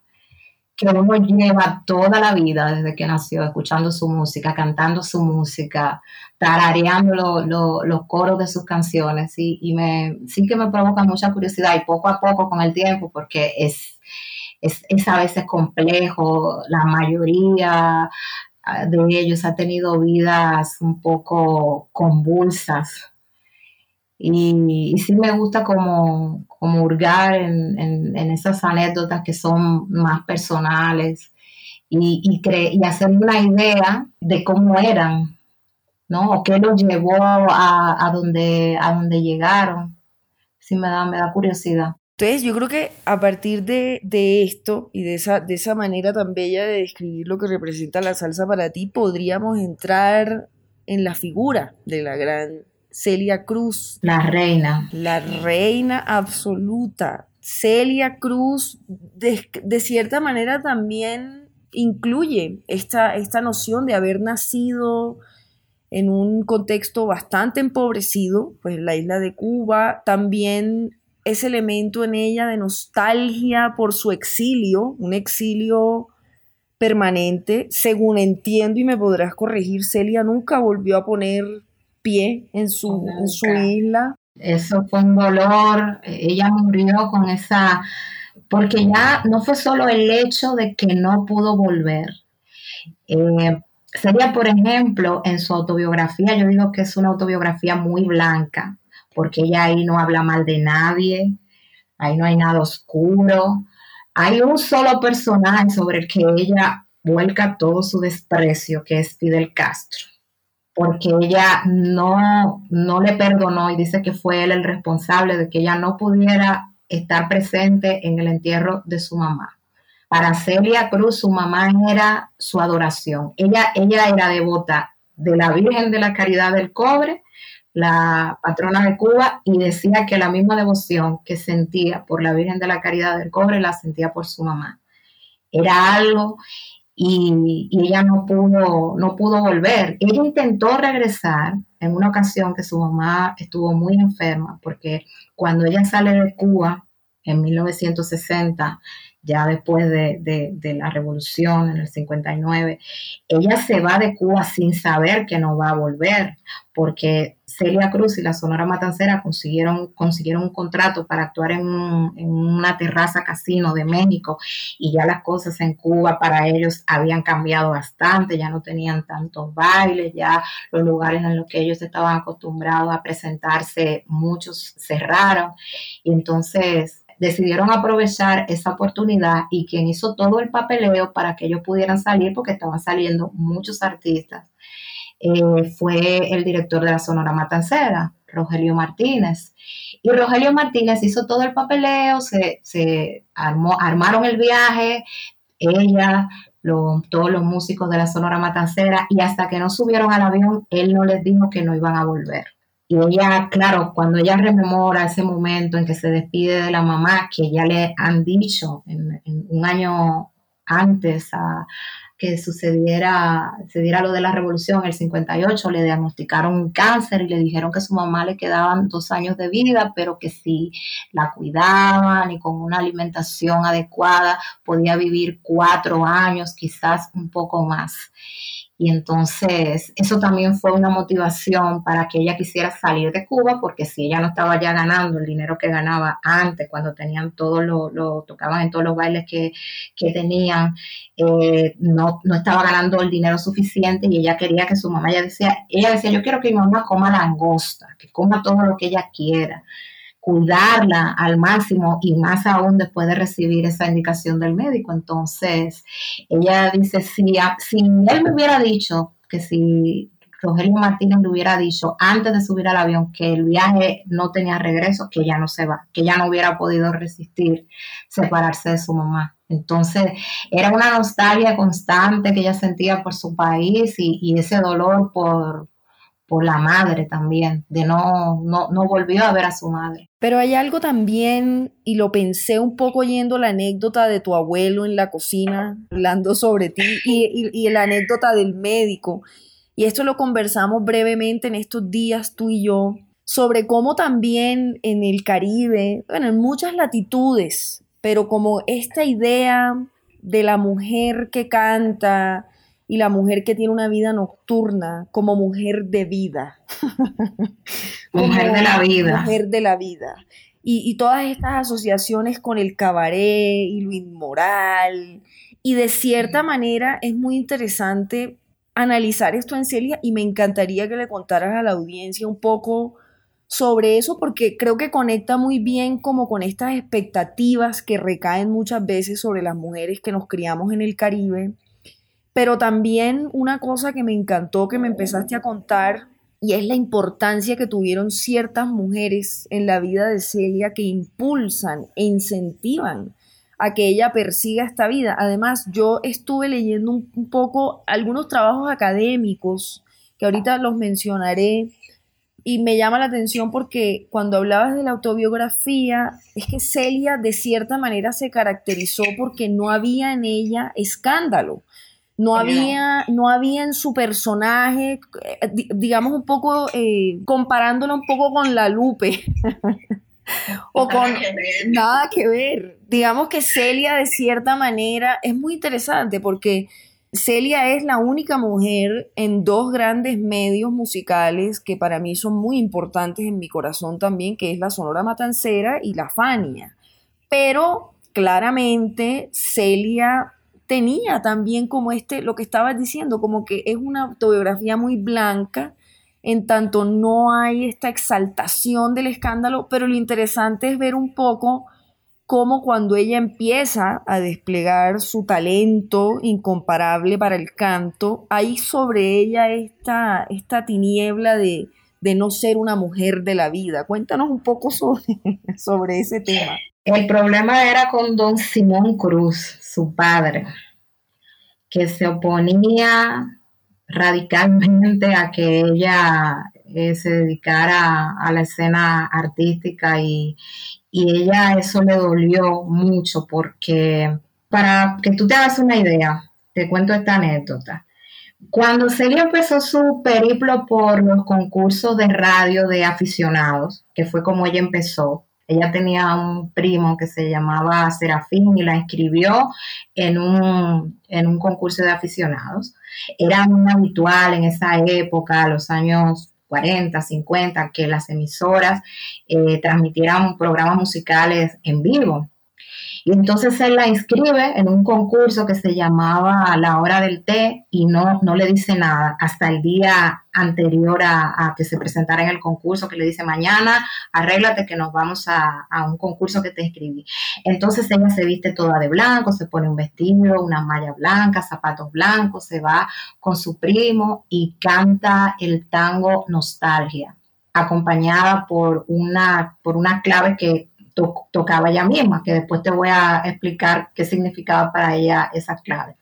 que uno lleva toda la vida desde que nació, escuchando su música, cantando su música, tarareando los coros de sus canciones y, me, sí que me provoca mucha curiosidad y poco a poco con el tiempo, porque es, es, es a veces complejo, la mayoría de ellos ha tenido vidas un poco convulsas y, sí me gusta como, como hurgar en, esas anécdotas que son más personales y, y, y hacer una idea de cómo eran, ¿no? O qué los llevó a, a, donde, a donde llegaron. Sí me da, me da curiosidad. Entonces yo creo que a partir de, de, esto y de esa, de esa manera tan bella de describir lo que representa la salsa para ti, podríamos entrar en la figura de la gran Celia Cruz. La reina. La reina absoluta. Celia Cruz, de, cierta manera, también incluye esta, esta noción de haber nacido en un contexto bastante empobrecido, pues la isla de Cuba, también ese elemento en ella de nostalgia por su exilio, un exilio permanente, según entiendo y me podrás corregir, Celia nunca volvió a poner pie en su, en su isla. Eso fue un dolor, ella murió con esa, porque ya no fue solo el hecho de que no pudo volver, eh, Sería, por ejemplo, en su autobiografía, yo digo que es una autobiografía muy blanca, porque ella ahí no habla mal de nadie, ahí no hay nada oscuro, hay un solo personaje sobre el que ella vuelca todo su desprecio, que es Fidel Castro, porque ella no, no le perdonó y dice que fue él el responsable de que ella no pudiera estar presente en el entierro de su mamá. Para Celia Cruz, su mamá era su adoración. Ella, ella era devota de la Virgen de la Caridad del Cobre, la patrona de Cuba, y decía que la misma devoción que sentía por la Virgen de la Caridad del Cobre la sentía por su mamá. Era algo y, ella no pudo, no pudo volver. Ella intentó regresar en una ocasión que su mamá estuvo muy enferma, porque cuando ella sale de Cuba en 1960, ya después de, la revolución en el 59, ella se va de Cuba sin saber que no va a volver, porque Celia Cruz y la Sonora Matancera consiguieron, consiguieron un contrato para actuar en, una terraza casino de México y ya las cosas en Cuba para ellos habían cambiado bastante, ya no tenían tantos bailes, ya los lugares en los que ellos estaban acostumbrados a presentarse, muchos cerraron. Y entonces decidieron aprovechar esa oportunidad y quien hizo todo el papeleo para que ellos pudieran salir, porque estaban saliendo muchos artistas, eh, fue el director de la Sonora Matancera, Rogelio Martínez. Y Rogelio Martínez hizo todo el papeleo, se, armó, armaron el viaje, ella, todos los músicos de la Sonora Matancera, y hasta que no subieron al avión, él no les dijo que no iban a volver. Y ella, claro, cuando ella rememora ese momento en que se despide de la mamá, que ya le han dicho en, un año antes que sucediera, sucediera lo de la revolución, el 58, le diagnosticaron un cáncer y le dijeron que a su mamá le quedaban dos años de vida, pero que si la cuidaban y con una alimentación adecuada podía vivir cuatro años, quizás un poco más. Y entonces eso también fue una motivación para que ella quisiera salir de Cuba, porque si ella no estaba ya ganando el dinero que ganaba antes, cuando tenían todo lo, lo tocaban en todos los bailes que, tenían, eh, no, no estaba ganando el dinero suficiente y ella quería que su mamá, ella decía, ella decía, yo quiero que mi mamá coma langosta, que coma todo lo que ella quiera cuidarla al máximo y más aún después de recibir esa indicación del médico. Entonces, ella dice, si, si él me hubiera dicho que si Rogelio Martínez le hubiera dicho antes de subir al avión que el viaje no tenía regreso, que ya no se va, que ya no hubiera podido resistir separarse de su mamá. Entonces, era una nostalgia constante que ella sentía por su país y ese dolor por, por la madre también, de no, no, no volvió a ver a su madre. Pero hay algo también, y lo pensé un poco oyendo la anécdota de tu abuelo en la cocina, hablando sobre ti, y, y, la anécdota del médico. Y esto lo conversamos brevemente en estos días tú y yo, sobre cómo también en el Caribe, bueno, en muchas latitudes, pero como esta idea de la mujer que canta, y la mujer que tiene una vida nocturna como mujer de vida. mujer de la vida. Mujer de la vida. Y, todas estas asociaciones con el cabaret y lo inmoral. Y de cierta manera es muy interesante analizar esto en Celia y me encantaría que le contaras a la audiencia un poco sobre eso porque creo que conecta muy bien como con estas expectativas que recaen muchas veces sobre las mujeres que nos criamos en el Caribe pero también una cosa que me encantó que me empezaste a contar y es la importancia que tuvieron ciertas mujeres en la vida de Celia que impulsan e incentivan a que ella persiga esta vida. Además, yo estuve leyendo un, poco algunos trabajos académicos que ahorita los mencionaré y me llama la atención porque cuando hablabas de la autobiografía, es que Celia de cierta manera se caracterizó porque no había en ella escándalo. No había, no había en su personaje, eh, digamos un poco, eh, comparándolo un poco con la Lupe. o con nada que ver. Digamos que Celia de cierta manera es muy interesante porque Celia es la única mujer en dos grandes medios musicales que para mí son muy importantes en mi corazón también, que es la Sonora Matancera y la Fania. Pero claramente Celia tenía también como este, lo que estabas diciendo, como que es una autobiografía muy blanca, en tanto no hay esta exaltación del escándalo, pero lo interesante es ver un poco cómo cuando ella empieza a desplegar su talento incomparable para el canto, hay sobre ella esta, esta tiniebla de, de no ser una mujer de la vida. Cuéntanos un poco sobre, sobre ese tema. El problema era con don Simón Cruz, su padre, que se oponía radicalmente a que ella eh, se dedicara a la escena artística y, y ella eso le dolió mucho porque para que tú te hagas una idea, te cuento esta anécdota. Cuando Celia empezó su periplo por los concursos de radio de aficionados, que fue como ella empezó, ella tenía un primo que se llamaba Serafín y la inscribió en un, en un concurso de aficionados. Era muy habitual en esa época, los años 40, 50, que las emisoras eh, transmitieran programas musicales en vivo. Y entonces él la inscribe en un concurso que se llamaba La Hora del Té y no, no le dice nada hasta el día anterior a, que se presentara en el concurso, que le dice mañana, arréglate que nos vamos a, a, un concurso que te inscribí. Entonces ella se viste toda de blanco, se pone un vestido, una malla blanca, zapatos blancos, se va con su primo y canta el tango Nostalgia acompañada por una, por una clave que tocaba ella misma, que después te voy a explicar qué significaba para ella esa clave.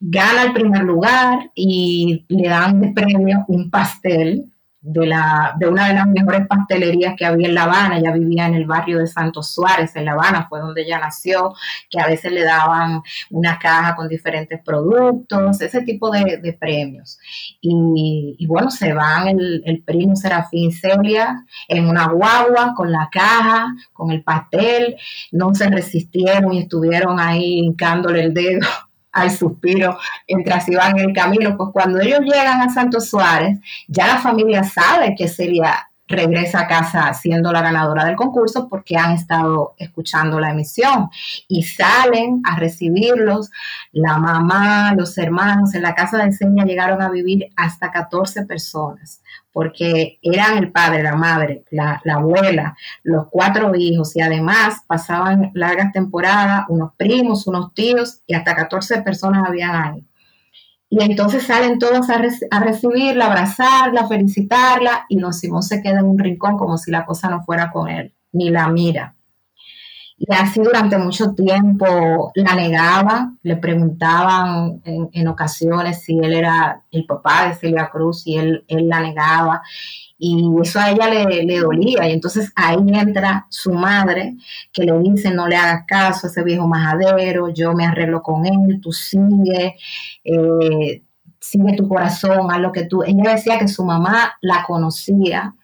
Gana el primer lugar y le dan de premio un pastel de, la, de una de las mejores pastelerías que había en La Habana. Ella vivía en el barrio de Santos Suárez, en La Habana, fue donde ella nació, que a veces le daban una caja con diferentes productos, ese tipo de, premios. Y, bueno, se van el, el primo Serafín Celia en una guagua con la caja, con el pastel, no se resistieron y estuvieron ahí hincándole el dedo al suspiro mientras iban en el camino, pues cuando ellos llegan a Santo Suárez, ya la familia sabe que Celia regresa a casa siendo la ganadora del concurso porque han estado escuchando la emisión y salen a recibirlos. La mamá, los hermanos, en la casa de Celia llegaron a vivir hasta 14 personas porque eran el padre, la madre, la, abuela, los cuatro hijos y además pasaban largas temporadas, unos primos, unos tíos y hasta 14 personas habían ahí. Y entonces salen todos a, a, recibirla, abrazarla, felicitarla y don Simón se queda en un rincón como si la cosa no fuera con él, ni la mira. Y así durante mucho tiempo la negaba, le preguntaban en, ocasiones si él era el papá de Celia Cruz y él, él la negaba. Y eso a ella le, dolía. Y entonces ahí entra su madre que le dice, no le hagas caso a ese viejo majadero, yo me arreglo con él, tú sigue, eh, sigue tu corazón, haz lo que tú... Ella decía que su mamá la conocía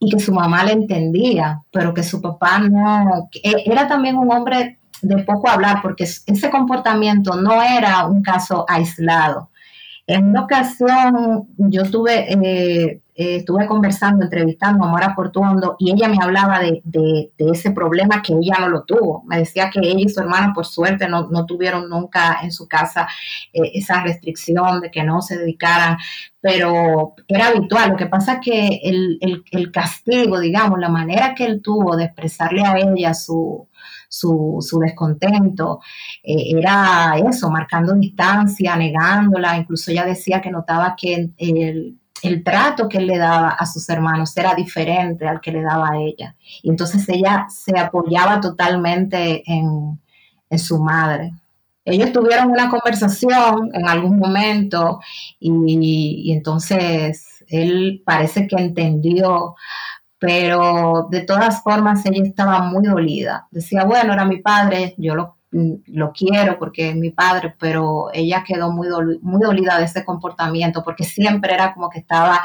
y que su mamá le entendía, pero que su papá no, e, era también un hombre de poco hablar, porque ese comportamiento no era un caso aislado. En una ocasión yo tuve, eh, eh, estuve conversando, entrevistando a Mora Portuondo y ella me hablaba de, ese problema que ella no lo tuvo. Me decía que ella y su hermana, por suerte, no, tuvieron nunca en su casa eh, esa restricción de que no se dedicaran, pero era habitual. Lo que pasa es que el, castigo, digamos, la manera que él tuvo de expresarle a ella su, su, descontento, eh, era eso, marcando distancia, negándola, incluso ella decía que notaba que el, trato que él le daba a sus hermanos era diferente al que le daba a ella. Y entonces ella se apoyaba totalmente en, su madre. Ellos tuvieron una conversación en algún momento y, y entonces él parece que entendió pero de todas formas ella estaba muy dolida. Decía, bueno, era mi padre, yo lo, lo quiero porque es mi padre, pero ella quedó muy, muy dolida de ese comportamiento porque siempre era como que estaba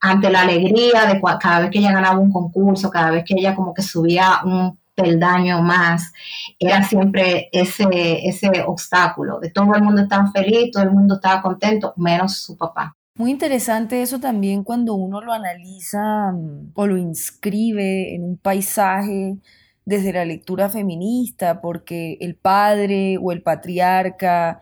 ante la alegría de cada vez que ella ganaba un concurso, cada vez que ella como que subía un peldaño más, era siempre ese, ese obstáculo, de todo el mundo estaba feliz, todo el mundo estaba contento, menos su papá. Muy interesante eso también cuando uno lo analiza mm, o lo inscribe en un paisaje desde la lectura feminista, porque el padre o el patriarca,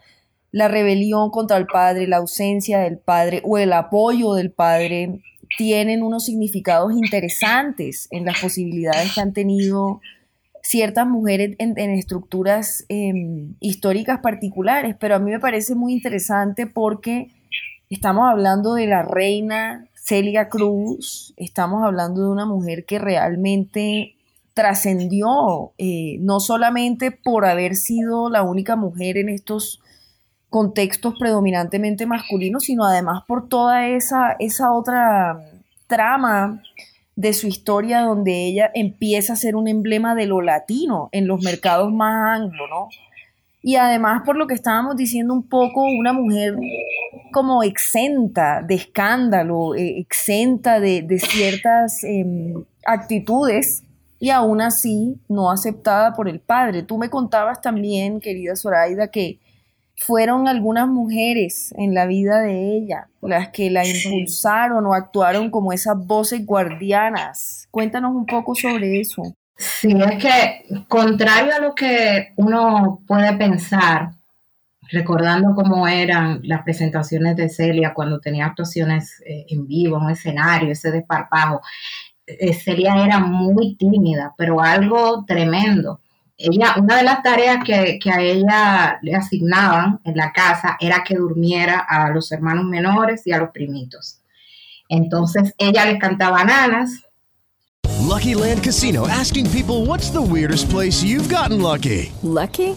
la rebelión contra el padre, la ausencia del padre o el apoyo del padre tienen unos significados interesantes en las posibilidades que han tenido ciertas mujeres en, estructuras em, históricas particulares, pero a mí me parece muy interesante porque estamos hablando de la reina Celia Cruz, estamos hablando de una mujer que realmente trascendió, eh, no solamente por haber sido la única mujer en estos contextos predominantemente masculinos, sino además por toda esa, esa otra trama de su historia donde ella empieza a ser un emblema de lo latino en los mercados más anglo, ¿no? Y además por lo que estábamos diciendo un poco, una mujer como exenta de escándalo, eh, exenta de, ciertas em, actitudes y aún así no aceptada por el padre. Tú me contabas también, querida Zoraida, que fueron algunas mujeres en la vida de ella las que la impulsaron o actuaron como esas voces guardianas. Cuéntanos un poco sobre eso. Sí, es que contrario a lo que uno puede pensar, recordando cómo eran las presentaciones de Celia cuando tenía actuaciones eh, en vivo, en un escenario, ese desparpajo, Celia era muy tímida, pero algo tremendo ella, una de las tareas que, a ella le asignaban en la casa era que durmiera a los hermanos menores y a los primitos. Entonces ella les cantaba nanas. Lucky Land Casino asking people what's the weirdest place you've gotten lucky. Lucky?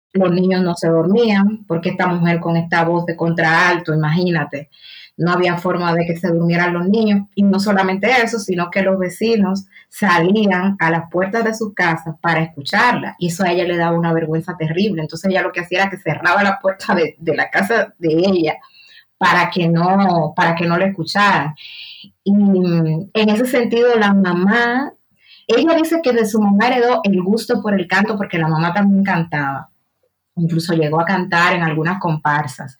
Los niños no se dormían porque esta mujer con esta voz de contraalto, imagínate. no había forma de que se durmieran los niños. Y no solamente eso, sino que los vecinos salían a las puertas de sus casas para escucharla. Y eso a ella le daba una vergüenza terrible. Entonces ella lo que hacía era que cerraba la puerta de, la casa de ella para que no, para que no la escucharan. Y en ese sentido, la mamá, ella dice que de su mamá heredó el gusto por el canto porque la mamá también cantaba incluso llegó a cantar en algunas comparsas.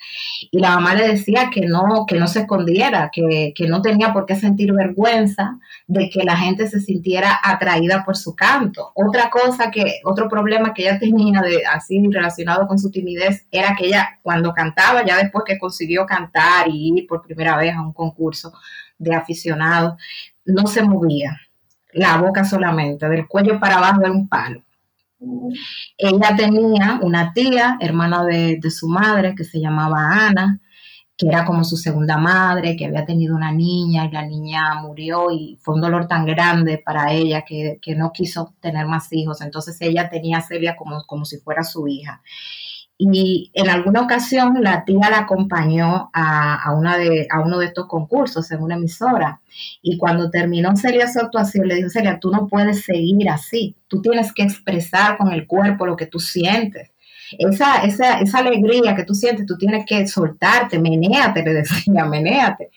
Y la mamá le decía que no, que no se escondiera, que, no tenía por qué sentir vergüenza de que la gente se sintiera atraída por su canto. Otra cosa que, otro problema que ella tenía de así relacionado con su timidez era que ella cuando cantaba, ya después que consiguió cantar y ir por primera vez a un concurso de aficionados, no se movía. La boca solamente, del cuello para abajo era un palo. Ella tenía una tía, hermana de, su madre, que se llamaba Ana, que era como su segunda madre, que había tenido una niña y la niña murió y fue un dolor tan grande para ella que, no quiso tener más hijos. Entonces ella tenía a Celia como, como si fuera su hija. Y en alguna ocasión la tía la acompañó a, una de, a uno de estos concursos en una emisora. Y cuando terminó Celia su actuación, le dijo, Celia, tú no puedes seguir así. Tú tienes que expresar con el cuerpo lo que tú sientes. Esa, esa, esa alegría que tú sientes, tú tienes que soltarte, menéate, le decía, menéate.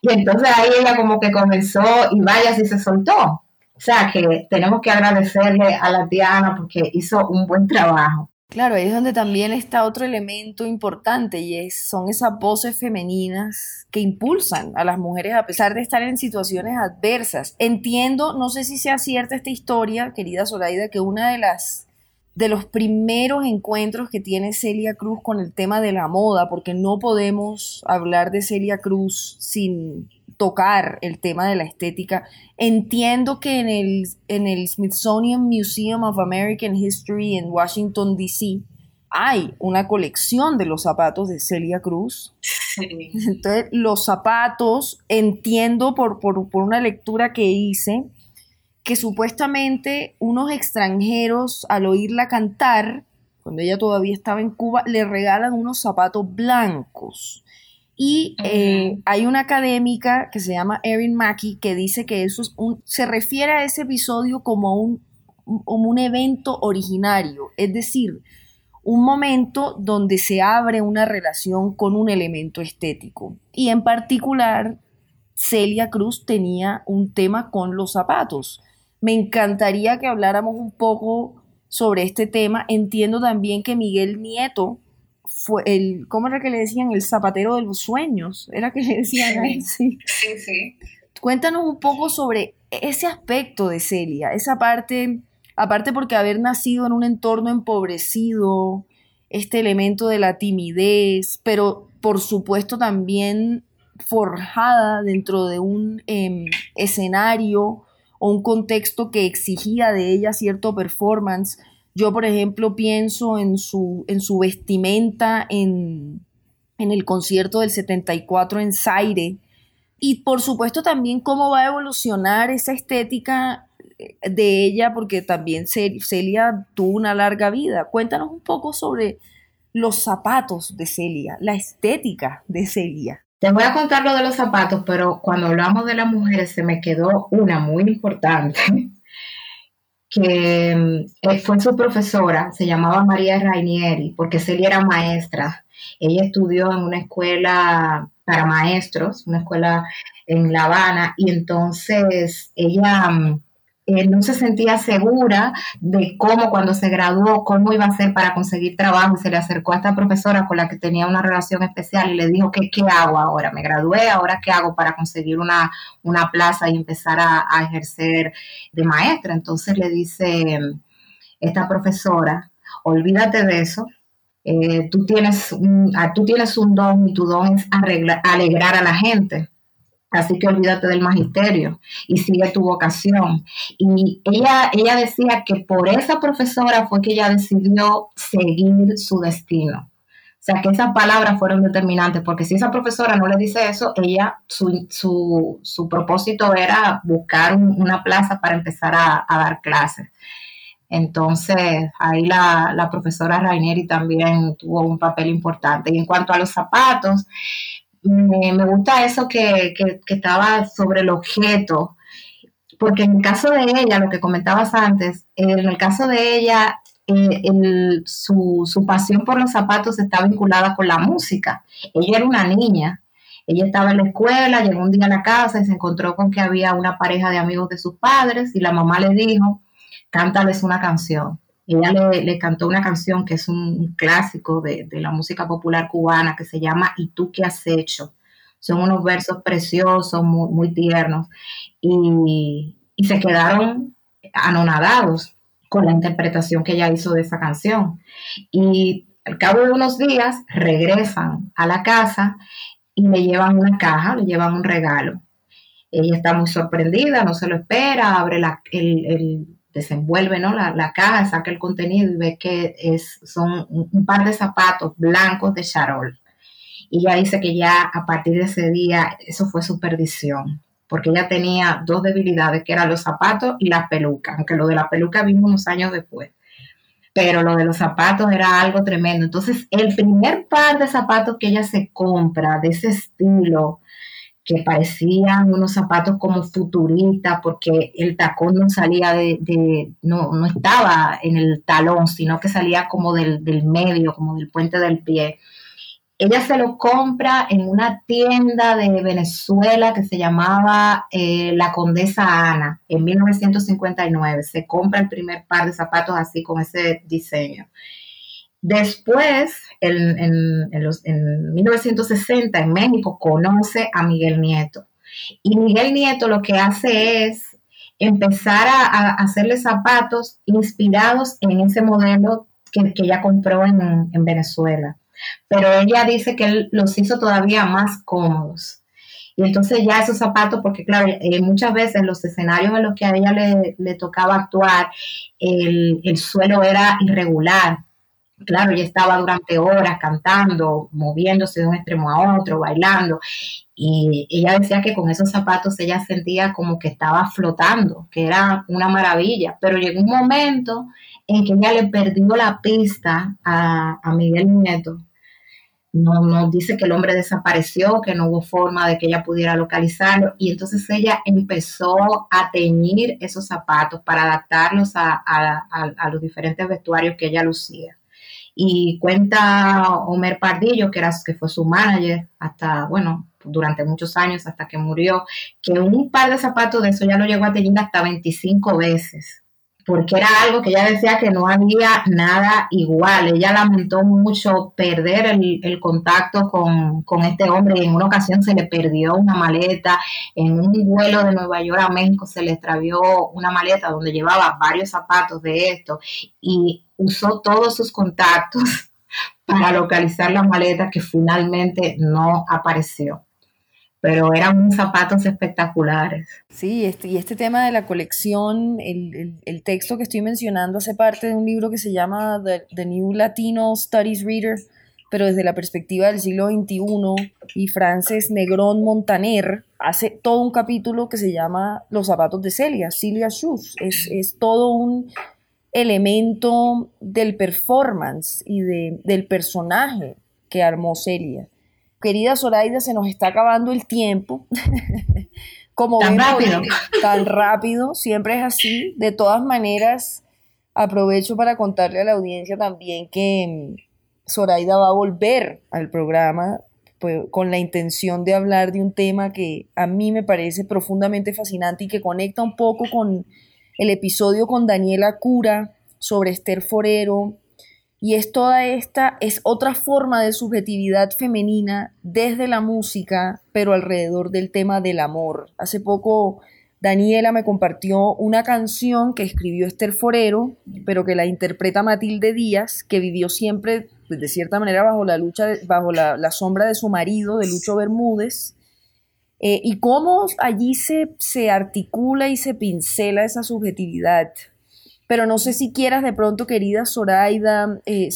Y entonces ahí ella como que comenzó y vaya si se soltó. O sea que tenemos que agradecerle a la tía Ana porque hizo un buen trabajo. Claro, ahí es donde también está otro elemento importante y es, son esas voces femeninas que impulsan a las mujeres a pesar de estar en situaciones adversas. Entiendo, no sé si sea cierta esta historia, querida Zoraida, que una de las de los primeros encuentros que tiene Celia Cruz con el tema de la moda, porque no podemos hablar de Celia Cruz sin tocar el tema de la estética. Entiendo que en el, en el Smithsonian Museum of American History en Washington, D.C., hay una colección de los zapatos de Celia Cruz. Entonces, los zapatos, entiendo por, por, por una lectura que hice, que supuestamente unos extranjeros al oírla cantar, cuando ella todavía estaba en Cuba, le regalan unos zapatos blancos. Y eh, hay una académica que se llama Erin Mackey que dice que eso es un, se refiere a ese episodio como un, como un evento originario, es decir, un momento donde se abre una relación con un elemento estético. Y en particular, Celia Cruz tenía un tema con los zapatos. Me encantaría que habláramos un poco sobre este tema. Entiendo también que Miguel Nieto fue el, ¿cómo era que le decían? El zapatero de los sueños. Era que le decían sí. Sí, sí. Cuéntanos un poco sobre ese aspecto de Celia, esa parte, aparte porque haber nacido en un entorno empobrecido, este elemento de la timidez, pero por supuesto también forjada dentro de un em, escenario o un contexto que exigía de ella cierto performance. Yo, por ejemplo, pienso en su, en su vestimenta en, en el concierto del 74 en Zaire, y por supuesto también cómo va a evolucionar esa estética eh, de ella, porque también Celia tuvo una larga vida. Cuéntanos un poco sobre los zapatos de Celia, la estética de Celia. Te voy a contar lo de los zapatos, pero cuando hablamos de las mujeres se me quedó una muy importante, que eh, fue su profesora, se llamaba María Rainieri, porque Celia era maestra. Ella estudió en una escuela para maestros, una escuela en La Habana, y entonces ella mm, eh, no se sentía segura de cómo cuando se graduó, cómo iba a hacer para conseguir trabajo, y se le acercó a esta profesora con la que tenía una relación especial y le dijo, ¿qué, qué hago ahora? Me gradué, ¿ahora qué hago para conseguir una, una plaza y empezar a, ejercer de maestra? Entonces le dice esta profesora, olvídate de eso, eh, tú, tienes un, ah, tú tienes un don y tu don es alegrar a la gente. Así que olvídate del magisterio y sigue tu vocación. Y ella, ella decía que por esa profesora fue que ella decidió seguir su destino. O sea, que esas palabras fueron determinantes, porque si esa profesora no le dice eso, ella, su, propósito era buscar una plaza para empezar a dar clases. Entonces, ahí la, profesora Rainieri también tuvo un papel importante. Y en cuanto a los zapatos, me, gusta eso que, estaba sobre el objeto, porque en el caso de ella, lo que comentabas antes, en el caso de ella, eh, su, su pasión por los zapatos está vinculada con la música. Ella era una niña, ella estaba en la escuela, llegó un día a la casa y se encontró con que había una pareja de amigos de sus padres y la mamá le dijo, cántales una canción. Ella le, cantó una canción que es un clásico de, la música popular cubana que se llama ¿Y tú qué has hecho? Son unos versos preciosos, muy, tiernos, y, se quedaron anonadados con la interpretación que ella hizo de esa canción. Y al cabo de unos días regresan a la casa y le llevan una caja, le llevan un regalo. Ella está muy sorprendida, no se lo espera, abre la, el, desenvuelve ¿no? la, caja, saca el contenido y ve que es, son un, par de zapatos blancos de charol. Y ella dice que ya a partir de ese día eso fue su perdición, porque ella tenía dos debilidades, que eran los zapatos y la peluca, aunque lo de la peluca vino unos años después. Pero lo de los zapatos era algo tremendo. Entonces, el primer par de zapatos que ella se compra de ese estilo, que parecían unos zapatos como futuristas porque el tacón no salía de, no, no, estaba en el talón, sino que salía como del, medio, como del puente del pie. Ella se lo compra en una tienda de Venezuela que se llamaba eh, La Condesa Ana en 1959. Se compra el primer par de zapatos así con ese diseño. Después, en, 1960, en México, conoce a Miguel Nieto. Y Miguel Nieto lo que hace es empezar a, hacerle zapatos inspirados en ese modelo que, ella compró en, Venezuela. Pero ella dice que él los hizo todavía más cómodos. Y entonces ya esos zapatos, porque claro, eh, muchas veces los escenarios en los que a ella le, tocaba actuar, el, suelo era irregular claro, ella estaba durante horas cantando, moviéndose de un extremo a otro, bailando. Y ella decía que con esos zapatos ella sentía como que estaba flotando, que era una maravilla. Pero llegó un momento en que ella le perdió la pista a, Miguel Nieto. No, no dice que el hombre desapareció, que no hubo forma de que ella pudiera localizarlo. Y entonces ella empezó a teñir esos zapatos para adaptarlos a los diferentes vestuarios que ella lucía. Y cuenta Homer Pardillo, que, era, que fue su manager hasta, bueno, durante muchos años, hasta que murió, que un par de zapatos de eso ya lo llegó a tener hasta 25 veces porque era algo que ella decía que no había nada igual. Ella lamentó mucho perder el, contacto con, con, este hombre y en una ocasión se le perdió una maleta. En un vuelo de Nueva York a México se le extravió una maleta donde llevaba varios zapatos de esto y usó todos sus contactos para localizar la maleta que finalmente no apareció pero eran unos zapatos espectaculares. Sí, este, y este tema de la colección, el, el, texto que estoy mencionando hace parte de un libro que se llama The, New Latino Studies Reader, pero desde la perspectiva del siglo XXI, y Frances Negrón Montaner hace todo un capítulo que se llama Los zapatos de Celia, Celia Shoes. Es, es todo un elemento del performance y de, del personaje que armó Celia. Querida Zoraida, se nos está acabando el tiempo. Como tan rápido. Tan rápido, siempre es así. De todas maneras, aprovecho para contarle a la audiencia también que mm, Zoraida va a volver al programa pues, con la intención de hablar de un tema que a mí me parece profundamente fascinante y que conecta un poco con el episodio con Daniela Cura sobre Esther Forero y es toda esta, es otra forma de subjetividad femenina desde la música, pero alrededor del tema del amor. Hace poco Daniela me compartió una canción que escribió Esther Forero, pero que la interpreta Matilde Díaz, que vivió siempre, pues, de cierta manera, bajo la lucha, bajo la, sombra de su marido, de Lucho Bermúdez. Eh, y cómo allí se, se articula y se pincela esa subjetividad pero no sé si quieras de pronto, querida Zoraida, eh,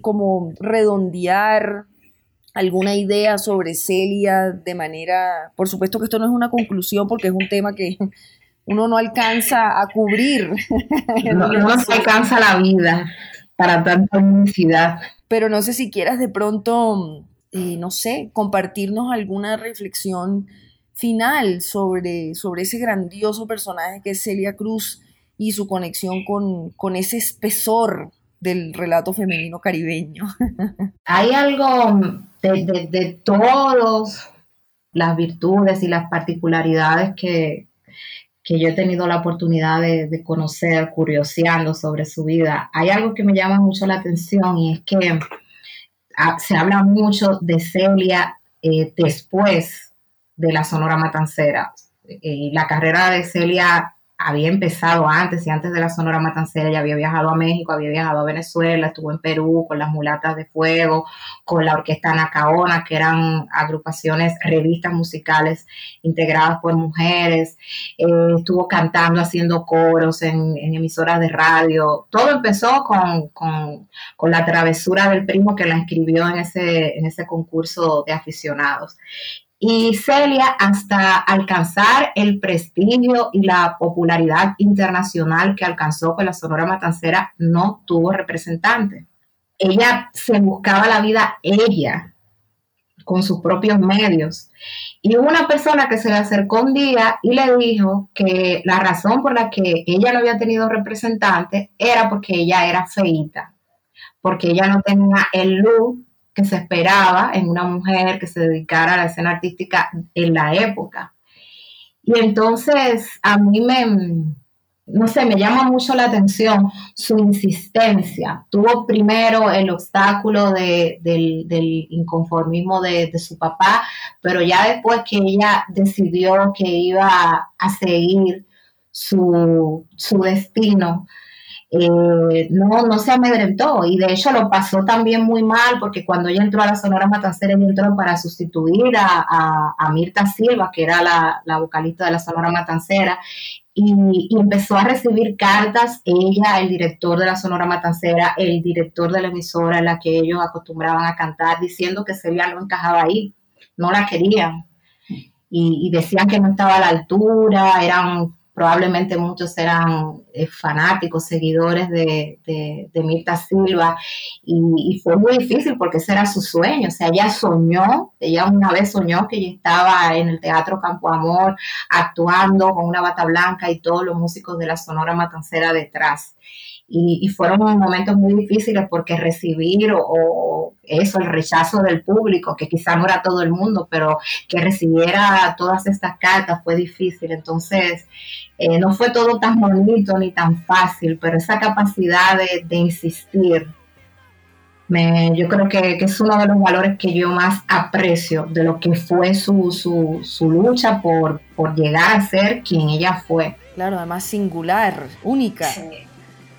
como redondear alguna idea sobre Celia de manera, por supuesto que esto no es una conclusión porque es un tema que uno no alcanza a cubrir. No, no se alcanza la vida para tanta unicidad. Pero no sé si quieras de pronto, eh, no sé, compartirnos alguna reflexión final sobre, sobre ese grandioso personaje que es Celia Cruz y su conexión con, ese espesor del relato femenino caribeño. Hay algo de, de, todas las virtudes y las particularidades que, que yo he tenido la oportunidad de, conocer, curioseando sobre su vida. Hay algo que me llama mucho la atención y es que ah, se habla mucho de Celia eh, después de la Sonora Matancera. Eh, la carrera de Celia había empezado antes y antes de la Sonora Matancera, ya había viajado a México, había viajado a Venezuela, estuvo en Perú con las Mulatas de Fuego, con la Orquesta Nacaona, que eran agrupaciones, revistas musicales integradas por mujeres, eh, estuvo cantando, haciendo coros en, emisoras de radio. Todo empezó con, con, la travesura del primo que la inscribió en ese, en ese concurso de aficionados y Celia hasta alcanzar el prestigio y la popularidad internacional que alcanzó con la Sonora Matancera no tuvo representante. Ella se buscaba la vida ella con sus propios medios. Y una persona que se le acercó un día y le dijo que la razón por la que ella no había tenido representante era porque ella era feita, porque ella no tenía el look que se esperaba en una mujer que se dedicara a la escena artística en la época. Y entonces a mí me, no sé, me llama mucho la atención su insistencia. Tuvo primero el obstáculo del, inconformismo de, su papá, pero ya después que ella decidió que iba a seguir su, su destino, eh, no, no se amedrentó y de hecho lo pasó también muy mal porque cuando ella entró a la Sonora Matancera, ella entró para sustituir a, Mirta Silva, que era la, vocalista de la Sonora Matancera, y, empezó a recibir cartas, ella, el director de la Sonora Matancera, el director de la emisora en la que ellos acostumbraban a cantar, diciendo que Celia no encajaba ahí, no la querían. Y, y, decían que no estaba a la altura, eran probablemente muchos eran eh, fanáticos, seguidores de, de, Mirta Silva, y, fue muy difícil porque ese era su sueño, o sea, ella soñó, ella una vez soñó que ella estaba en el Teatro Campo Amor actuando con una bata blanca y todos los músicos de la Sonora Matancera detrás. Y, fueron momentos muy difíciles porque recibir o, eso, el rechazo del público, que quizá no era todo el mundo, pero que recibiera todas estas cartas fue difícil. Entonces, eh, no fue todo tan bonito ni tan fácil, pero esa capacidad de, insistir, yo creo que, es uno de los valores que yo más aprecio de lo que fue su, su, lucha por, por, llegar a ser quien ella fue. Claro, además singular, única.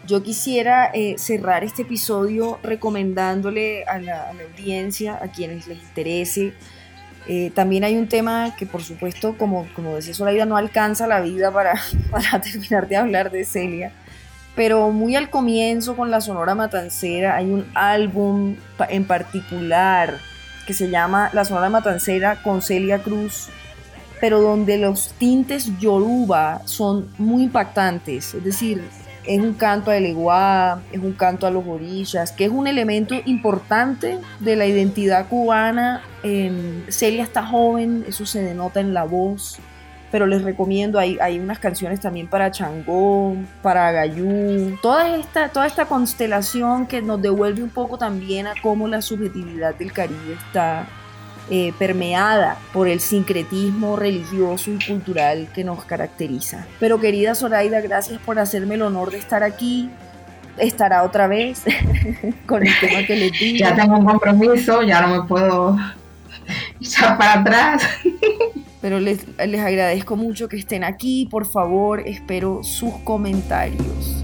Yo quisiera eh, cerrar este episodio recomendándole a la, audiencia, a quienes les interese. Eh, también hay un tema que, por supuesto, como, como decía Soraya, no alcanza la vida para, para terminar de hablar de Celia. Pero muy al comienzo, con la Sonora Matancera, hay un álbum en particular que se llama La Sonora Matancera con Celia Cruz, pero donde los tintes yoruba son muy impactantes. Es decir, es un canto a Leguá, es un canto a los orillas, que es un elemento importante de la identidad cubana. Celia está joven, eso se denota en la voz, pero les recomiendo, hay, hay unas canciones también para Changó, para Gayú, toda esta, toda esta constelación que nos devuelve un poco también a cómo la subjetividad del Caribe está eh, permeada por el sincretismo religioso y cultural que nos caracteriza. Pero querida Zoraida, gracias por hacerme el honor de estar aquí. Estará otra vez con el tema que le di. Ya tengo un compromiso, ya no me puedo echar para atrás. Pero les, les agradezco mucho que estén aquí. Por favor, espero sus comentarios.